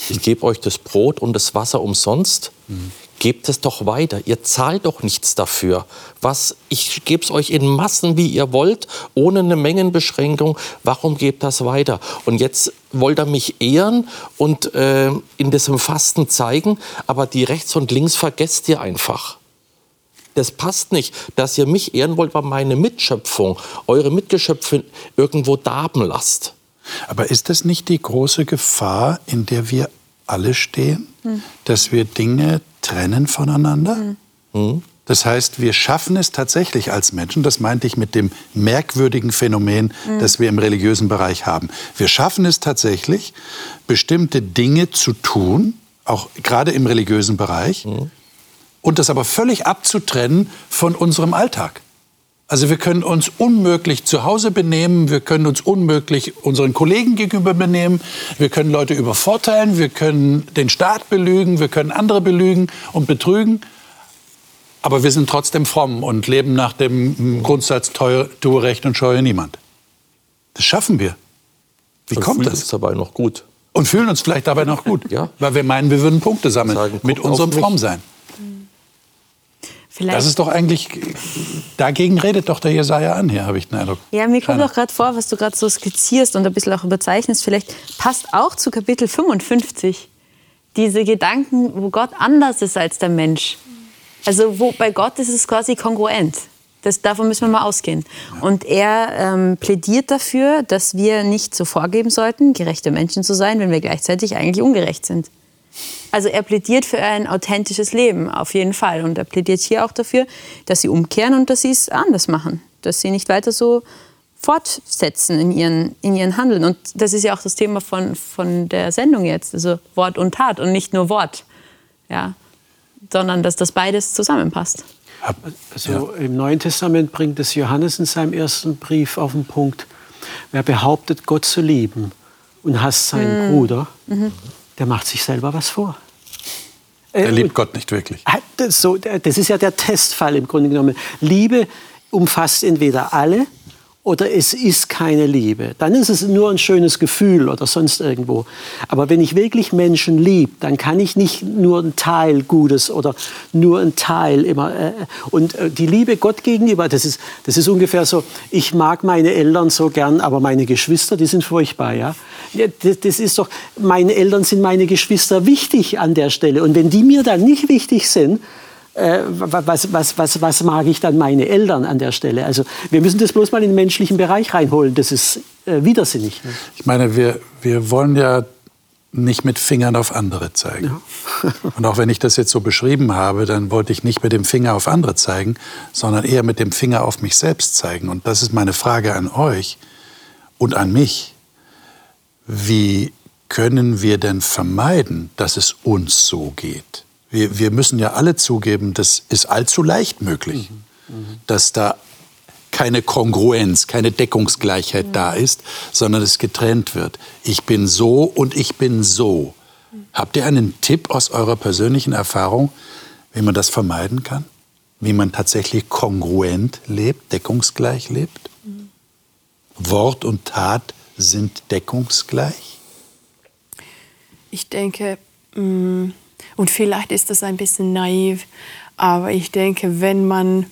Ich gebe euch das Brot und das Wasser umsonst. Mhm. Gebt es doch weiter. Ihr zahlt doch nichts dafür. Was, ich gebe es euch in Massen, wie ihr wollt, ohne eine Mengenbeschränkung. Warum gebt das weiter? Und jetzt wollt ihr mich ehren und äh, in diesem Fasten zeigen, aber die rechts und links vergesst ihr einfach das passt nicht, dass ihr mich ehren wollt, weil meine Mitschöpfung, eure Mitgeschöpfe irgendwo darben lasst. Aber ist das nicht die große Gefahr, in der wir alle stehen, hm. dass wir Dinge trennen voneinander? Hm. hm. Das heißt, wir schaffen es tatsächlich als Menschen, das meinte ich mit dem merkwürdigen Phänomen, mhm. das wir im religiösen Bereich haben. Wir schaffen es tatsächlich, bestimmte Dinge zu tun, auch gerade im religiösen Bereich, mhm und das aber völlig abzutrennen von unserem Alltag. Also wir können uns unmöglich zu Hause benehmen, wir können uns unmöglich unseren Kollegen gegenüber benehmen, wir können Leute übervorteilen, wir können den Staat belügen, wir können andere belügen und betrügen, aber wir sind trotzdem fromm und leben nach dem Grundsatz tue Recht und scheue niemand. Das schaffen wir. Wie und kommt das? Uns dabei noch gut. Und fühlen uns vielleicht dabei noch gut, ja. weil wir meinen, wir würden Punkte sammeln Sagen, mit unserem Frommsein. Vielleicht. Das ist doch eigentlich, dagegen redet doch der Jesaja an hier, habe ich den Eindruck. Ja, mir kommt auch gerade vor, was du gerade so skizzierst und ein bisschen auch überzeichnest, vielleicht passt auch zu Kapitel 55 diese Gedanken, wo Gott anders ist als der Mensch. Also wo, bei Gott ist es quasi kongruent. Das, davon müssen wir mal ausgehen. Und er ähm, plädiert dafür, dass wir nicht so vorgeben sollten, gerechte Menschen zu sein, wenn wir gleichzeitig eigentlich ungerecht sind. Also er plädiert für ein authentisches Leben, auf jeden Fall. Und er plädiert hier auch dafür, dass sie umkehren und dass sie es anders machen. Dass sie nicht weiter so fortsetzen in ihren, in ihren Handeln. Und das ist ja auch das Thema von, von der Sendung jetzt. Also Wort und Tat und nicht nur Wort. Ja. Sondern dass das beides zusammenpasst. Also im Neuen Testament bringt es Johannes in seinem ersten Brief auf den Punkt. Wer behauptet, Gott zu lieben und hasst seinen mhm. Bruder, mhm der macht sich selber was vor. Er liebt Gott nicht wirklich. Das, so, das ist ja der Testfall im Grunde genommen. Liebe umfasst entweder alle oder es ist keine Liebe. Dann ist es nur ein schönes Gefühl oder sonst irgendwo. Aber wenn ich wirklich Menschen liebe, dann kann ich nicht nur ein Teil Gutes oder nur ein Teil immer. Äh, und äh, die Liebe Gott gegenüber, das ist, das ist ungefähr so, ich mag meine Eltern so gern, aber meine Geschwister, die sind furchtbar. Ja? Das, das ist doch, meine Eltern sind meine Geschwister wichtig an der Stelle. Und wenn die mir dann nicht wichtig sind, äh, was, was, was, was mag ich dann meine Eltern an der Stelle? Also wir müssen das bloß mal in den menschlichen Bereich reinholen. Das ist äh, widersinnig. Ne? Ich meine, wir, wir wollen ja nicht mit Fingern auf andere zeigen. Ja. Und auch wenn ich das jetzt so beschrieben habe, dann wollte ich nicht mit dem Finger auf andere zeigen, sondern eher mit dem Finger auf mich selbst zeigen. Und das ist meine Frage an euch und an mich. Wie können wir denn vermeiden, dass es uns so geht? Wir, wir müssen ja alle zugeben, das ist allzu leicht möglich, mhm. Mhm. dass da keine Kongruenz, keine Deckungsgleichheit mhm. da ist, sondern es getrennt wird. Ich bin so und ich bin so. Habt ihr einen Tipp aus eurer persönlichen Erfahrung, wie man das vermeiden kann? Wie man tatsächlich kongruent lebt, deckungsgleich lebt? Mhm. Wort und Tat sind deckungsgleich? Ich denke, mm, und vielleicht ist das ein bisschen naiv, aber ich denke, wenn man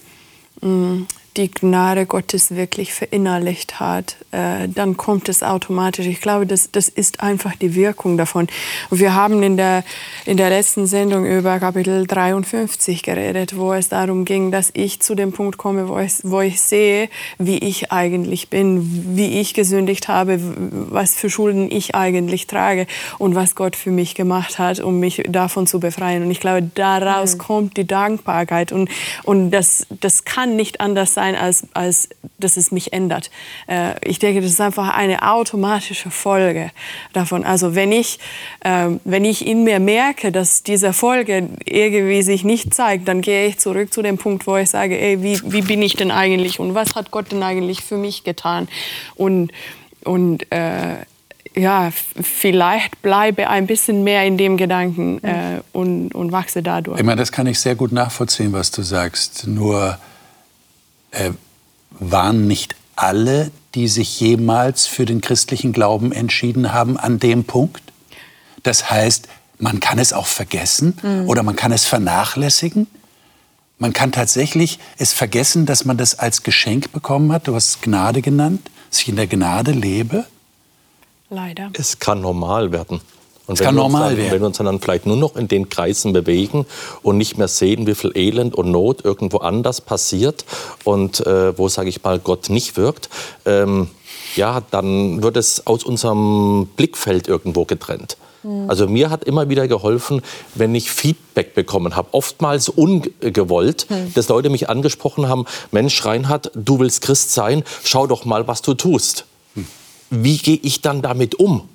mh, mm, die Gnade Gottes wirklich verinnerlicht hat, äh, dann kommt es automatisch. Ich glaube, das, das ist einfach die Wirkung davon. Und wir haben in der, in der letzten Sendung über Kapitel 53 geredet, wo es darum ging, dass ich zu dem Punkt komme, wo ich, wo ich sehe, wie ich eigentlich bin, wie ich gesündigt habe, was für Schulden ich eigentlich trage und was Gott für mich gemacht hat, um mich davon zu befreien. Und ich glaube, daraus mhm. kommt die Dankbarkeit. Und, und das, das kann nicht anders sein, sein, als, als dass es mich ändert. Äh, ich denke, das ist einfach eine automatische Folge davon. Also wenn ich, äh, wenn ich in mir merke, dass diese Folge irgendwie sich nicht zeigt, dann gehe ich zurück zu dem Punkt, wo ich sage, ey, wie, wie bin ich denn eigentlich und was hat Gott denn eigentlich für mich getan? Und, und äh, ja, vielleicht bleibe ein bisschen mehr in dem Gedanken äh, und, und wachse dadurch. Ich meine, das kann ich sehr gut nachvollziehen, was du sagst. Nur äh, waren nicht alle, die sich jemals für den christlichen Glauben entschieden haben, an dem Punkt? Das heißt, man kann es auch vergessen mhm. oder man kann es vernachlässigen. Man kann tatsächlich es vergessen, dass man das als Geschenk bekommen hat. Du hast es Gnade genannt, dass ich in der Gnade lebe. Leider. Es kann normal werden. Und das kann normal dann, werden. Wenn wir uns dann vielleicht nur noch in den Kreisen bewegen und nicht mehr sehen, wie viel Elend und Not irgendwo anders passiert und äh, wo, sage ich mal, Gott nicht wirkt, ähm, ja, dann wird es aus unserem Blickfeld irgendwo getrennt. Mhm. Also mir hat immer wieder geholfen, wenn ich Feedback bekommen habe, oftmals ungewollt, mhm. dass Leute mich angesprochen haben, Mensch Reinhard, du willst Christ sein, schau doch mal, was du tust. Mhm. Wie gehe ich dann damit um?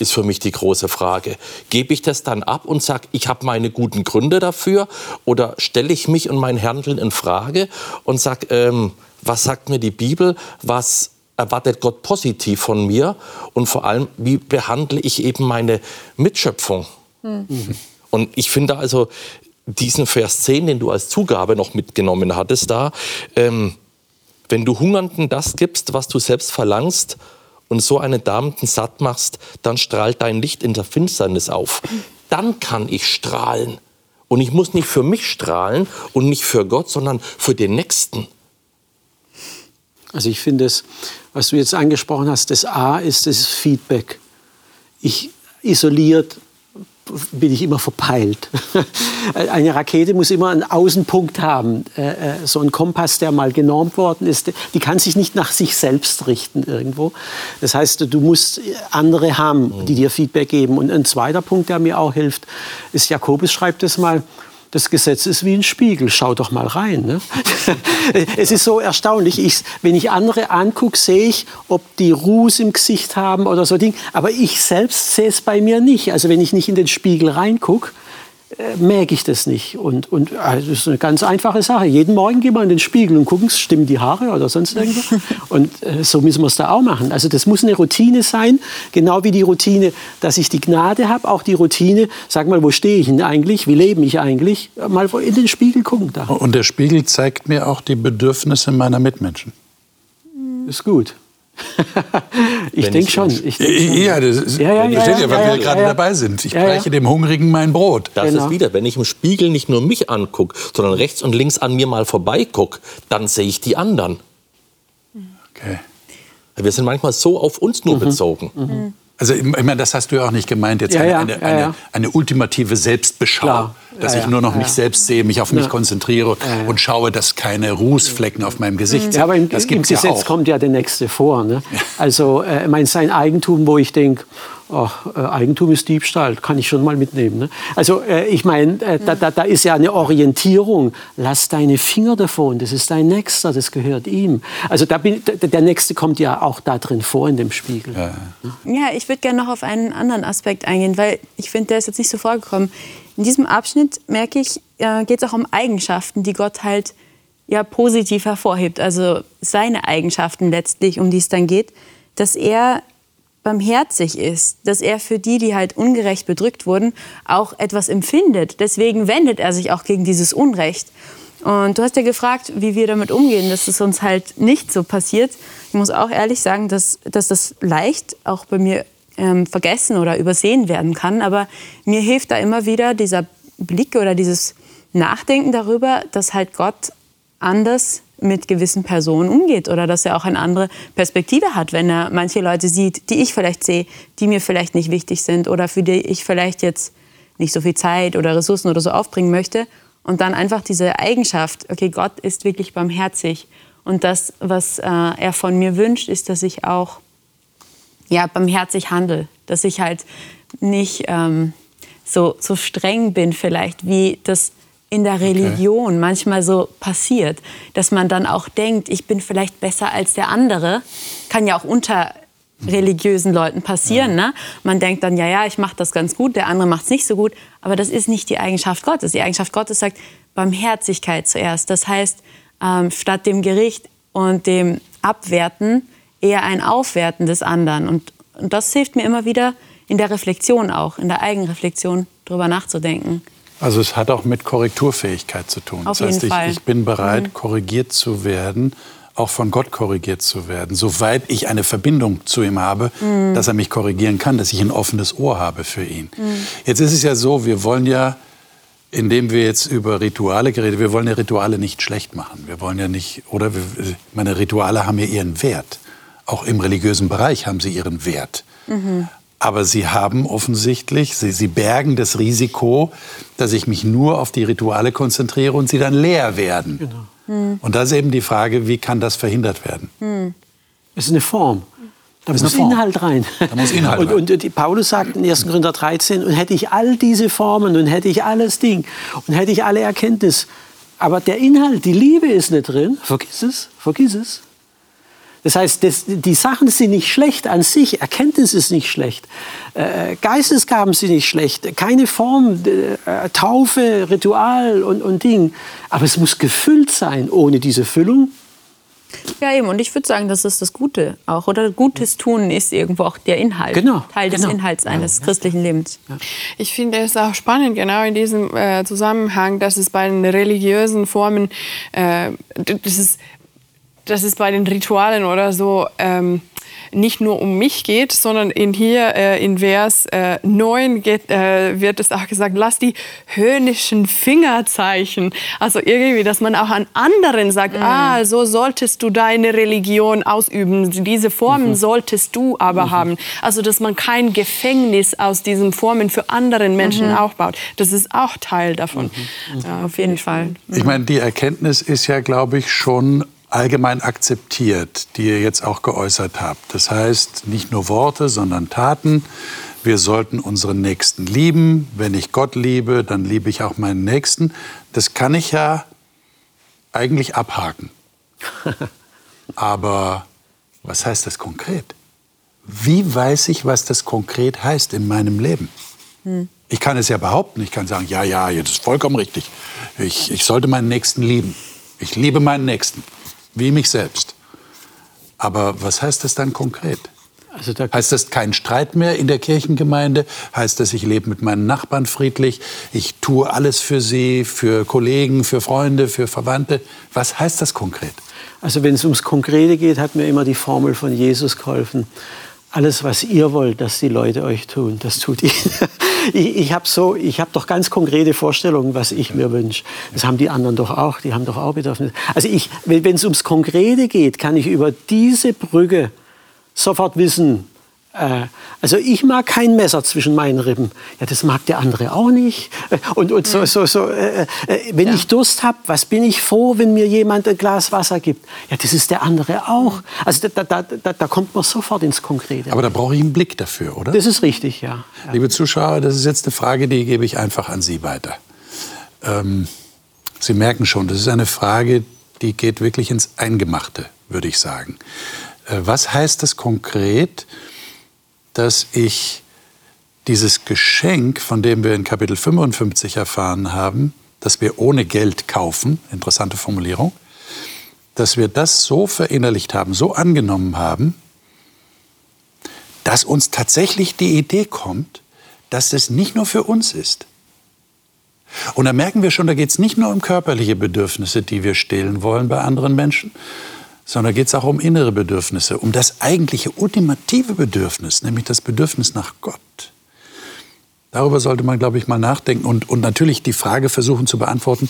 Ist für mich die große Frage. Gebe ich das dann ab und sage, ich habe meine guten Gründe dafür? Oder stelle ich mich und mein Handeln in Frage und sage, ähm, was sagt mir die Bibel? Was erwartet Gott positiv von mir? Und vor allem, wie behandle ich eben meine Mitschöpfung? Mhm. Und ich finde also diesen Vers 10, den du als Zugabe noch mitgenommen hattest, da, ähm, wenn du Hungernden das gibst, was du selbst verlangst, und so einen Damten satt machst, dann strahlt dein Licht in der Finsternis auf. Dann kann ich strahlen. Und ich muss nicht für mich strahlen und nicht für Gott, sondern für den Nächsten. Also ich finde es, was du jetzt angesprochen hast, das A ist das Feedback. Ich isoliert bin ich immer verpeilt. Eine Rakete muss immer einen Außenpunkt haben. Äh, äh, so ein Kompass, der mal genormt worden ist, die kann sich nicht nach sich selbst richten irgendwo. Das heißt, du musst andere haben, die dir Feedback geben. Und ein zweiter Punkt, der mir auch hilft, ist, Jakobus schreibt es mal, das Gesetz ist wie ein Spiegel. Schau doch mal rein. Ne? es ist so erstaunlich. Ich, wenn ich andere angucke, sehe ich, ob die Ruß im Gesicht haben oder so Ding. Aber ich selbst sehe es bei mir nicht. Also wenn ich nicht in den Spiegel reingucke, merke ich das nicht. Und, und also das ist eine ganz einfache Sache. Jeden Morgen gehen wir in den Spiegel und gucken, stimmen die Haare oder sonst irgendwas. Und äh, so müssen wir es da auch machen. Also das muss eine Routine sein, genau wie die Routine, dass ich die Gnade habe, auch die Routine, sag mal, wo stehe ich denn eigentlich, wie lebe ich eigentlich, mal in den Spiegel gucken. Da. Und der Spiegel zeigt mir auch die Bedürfnisse meiner Mitmenschen. Ist gut. ich denke schon. im Ich denk schon. Ja, das ist, Ja, ja, ja, ja, weil ja, wir ja, gerade ja. dabei sind. Ich Ja, ja. breche dem Hungrigen mein Brot. Das Genau. ist wieder, wenn ich im Spiegel nicht nur mich angucke, sondern rechts und links an mir mal vorbeigucke, dann sehe ich die anderen. Okay. Wir sind manchmal so auf uns nur bezogen. Also ich meine, das hast du ja auch nicht gemeint, jetzt Ja, eine, ja, eine, ja, eine, eine ultimative Selbstbeschau, Klar. Dass Ja, ich ja, nur noch ja, mich ja. selbst sehe, mich auf mich Ja. konzentriere und schaue, dass keine Rußflecken auf meinem Gesicht sind. Ja, aber im, das im gibt's ja Gesetz auch. kommt ja der Nächste vor. Ne? Also, äh, ich meine, sein Eigentum, wo ich denke, ach, äh, Eigentum ist Diebstahl, kann ich schon mal mitnehmen. Ne? Also, äh, ich meine, äh, da, da, da ist ja eine Orientierung. Lass deine Finger davon, das ist dein Nächster, das gehört ihm. Also, da bin, der, der Nächste kommt ja auch da drin vor in dem Spiegel. Ja, ich würde gerne noch auf einen anderen Aspekt eingehen, weil ich finde, der ist jetzt nicht so vorgekommen. In diesem Abschnitt merke ich, äh, geht es auch um Eigenschaften, die Gott halt ja positiv hervorhebt. Also seine Eigenschaften letztlich, um die es dann geht, dass er barmherzig ist, dass er für die, die halt ungerecht bedrückt wurden, auch etwas empfindet. Deswegen wendet er sich auch gegen dieses Unrecht. Und du hast ja gefragt, wie wir damit umgehen, dass es uns halt nicht so passiert. Ich muss auch ehrlich sagen, dass, dass das leicht auch bei mir ähm, vergessen oder übersehen werden kann. Aber mir hilft da immer wieder dieser Blick oder dieses Nachdenken darüber, dass halt Gott anders mit gewissen Personen umgeht oder dass er auch eine andere Perspektive hat, wenn er manche Leute sieht, die ich vielleicht sehe, die mir vielleicht nicht wichtig sind oder für die ich vielleicht jetzt nicht so viel Zeit oder Ressourcen oder so aufbringen möchte. Und dann einfach diese Eigenschaft, okay, Gott ist wirklich barmherzig. Und das, was äh, er von mir wünscht, ist, dass ich auch ja, barmherzig handle. Dass ich halt nicht ähm, so, so streng bin vielleicht, wie das in der Religion manchmal so passiert. Dass man dann auch denkt, ich bin vielleicht besser als der andere. Kann ja auch unter religiösen Leuten passieren. Ne? Man denkt dann, ja, ja, ich mache das ganz gut, der andere macht es nicht so gut. Aber das ist nicht die Eigenschaft Gottes. Die Eigenschaft Gottes sagt Barmherzigkeit zuerst. Das heißt, ähm, statt dem Gericht und dem Abwerten eher ein Aufwerten des anderen. Und, und das hilft mir immer wieder in der Reflexion auch, in der Eigenreflexion darüber nachzudenken. Also es hat auch mit Korrekturfähigkeit zu tun. Auf das heißt, ich. Mhm. ich bin bereit, korrigiert zu werden, auch von Gott korrigiert zu werden, soweit ich eine Verbindung zu ihm habe, Mhm. dass er mich korrigieren kann, dass ich ein offenes Ohr habe für ihn. Mhm. Jetzt ist es ja so, wir wollen ja, indem wir jetzt über Rituale geredet, wir wollen ja Rituale nicht schlecht machen. Wir wollen ja nicht, oder meine Rituale haben ja ihren Wert. Auch im religiösen Bereich haben sie ihren Wert. Aber sie haben offensichtlich, sie, sie bergen das Risiko, dass ich mich nur auf die Rituale konzentriere und sie dann leer werden. Und da ist eben die Frage, wie kann das verhindert werden? Es ist eine Form. Da muss. Inhalt rein. Da muss Inhalt und, rein. Und die Paulus sagt in 1. Korinther 13, und hätte ich all diese Formen und hätte ich alles Ding und hätte ich alle Erkenntnis, aber der Inhalt, die Liebe ist nicht drin, vergiss es, vergiss es. Das heißt, das, die Sachen sind nicht schlecht an sich, Erkenntnis ist nicht schlecht, äh, Geistesgaben sind nicht schlecht, keine Form, äh, Taufe, Ritual und, und Ding. Aber es muss gefüllt sein. Ohne diese Füllung Ja, eben. Und ich würde sagen, das ist das Gute auch. Oder Gutes tun ist irgendwo auch der Inhalt. Genau, Teil des genau. Inhalts eines christlichen Lebens. Ich finde es auch spannend, genau in diesem äh, Zusammenhang, dass es bei den religiösen Formen, äh, das, ist, dass es bei den Ritualen oder so ähm, nicht nur um mich geht, sondern in hier äh, in Vers äh, 9 geht, äh, wird es auch gesagt, lass die höhnischen Fingerzeichen. Also irgendwie, dass man auch an anderen sagt, ah, so solltest du deine Religion ausüben. Diese Formen solltest du aber haben. Also, dass man kein Gefängnis aus diesen Formen für anderen Menschen aufbaut. Das ist auch Teil davon. Ja, Auf jeden Fall. Ich meine, die Erkenntnis ist ja, glaube ich, schon allgemein akzeptiert, die ihr jetzt auch geäußert habt. Das heißt, nicht nur Worte, sondern Taten. Wir sollten unseren Nächsten lieben. Wenn ich Gott liebe, dann liebe ich auch meinen Nächsten. Das kann ich ja eigentlich abhaken. Aber was heißt das konkret? Wie weiß ich, was das konkret heißt in meinem Leben? Ich kann es ja behaupten. Ich kann sagen, ja, ja, das ist vollkommen richtig. Ich, ich sollte meinen Nächsten lieben. Ich liebe meinen Nächsten, wie mich selbst. Aber was heißt das dann konkret? Also da heißt das kein Streit mehr in der Kirchengemeinde? Heißt das, ich lebe mit meinen Nachbarn friedlich? Ich tue alles für sie, für Kollegen, für Freunde, für Verwandte? Was heißt das konkret? Also wenn es ums Konkrete geht, hat mir immer die Formel von Jesus geholfen. Alles, was ihr wollt, dass die Leute euch tun, das tut ihr. Ich, ich habe so, ich habe doch ganz konkrete Vorstellungen, was ich mir wünsche. Das haben die anderen doch auch. Die haben doch auch Bedürfnisse. Also ich, wenn es ums Konkrete geht, kann ich über diese Brücke sofort wissen, also ich mag kein Messer zwischen meinen Rippen. Ja, das mag der andere auch nicht. Äh, und, und so, so, so, äh, äh, wenn ja. ich Durst habe, was bin ich froh, wenn mir jemand ein Glas Wasser gibt? Ja, das ist der andere auch. Also da, da, da, da kommt man sofort ins Konkrete. Aber da brauche ich einen Blick dafür, oder? Das ist richtig, ja. ja. Liebe Zuschauer, das ist jetzt eine Frage, die gebe ich einfach an Sie weiter. Ähm, Sie merken schon, das ist eine Frage, die geht wirklich ins Eingemachte, würde ich sagen. Äh, was heißt das konkret? Dass ich dieses Geschenk, von dem wir in Kapitel 55 erfahren haben, dass wir ohne Geld kaufen, interessante Formulierung, dass wir das so verinnerlicht haben, so angenommen haben, dass uns tatsächlich die Idee kommt, dass es nicht nur für uns ist. Und da merken wir schon, da geht es nicht nur um körperliche Bedürfnisse, die wir stillen wollen bei anderen Menschen, sondern geht es auch um innere Bedürfnisse, um das eigentliche ultimative Bedürfnis, nämlich das Bedürfnis nach Gott. Darüber sollte man, glaube ich, mal nachdenken und, und natürlich die Frage versuchen zu beantworten,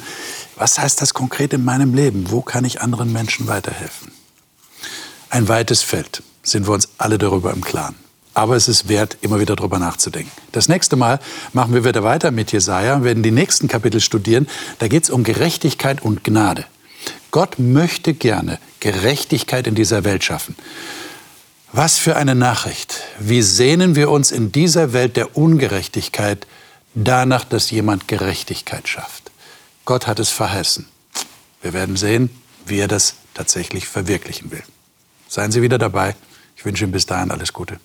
was heißt das konkret in meinem Leben? Wo kann ich anderen Menschen weiterhelfen? Ein weites Feld, sind wir uns alle darüber im Klaren. Aber es ist wert, immer wieder darüber nachzudenken. Das nächste Mal machen wir wieder weiter mit Jesaja und werden die nächsten Kapitel studieren. Da geht es um Gerechtigkeit und Gnade. Gott möchte gerne Gerechtigkeit in dieser Welt schaffen. Was für eine Nachricht. Wie sehnen wir uns in dieser Welt der Ungerechtigkeit danach, dass jemand Gerechtigkeit schafft. Gott hat es verheißen. Wir werden sehen, wie er das tatsächlich verwirklichen will. Seien Sie wieder dabei. Ich wünsche Ihnen bis dahin alles Gute.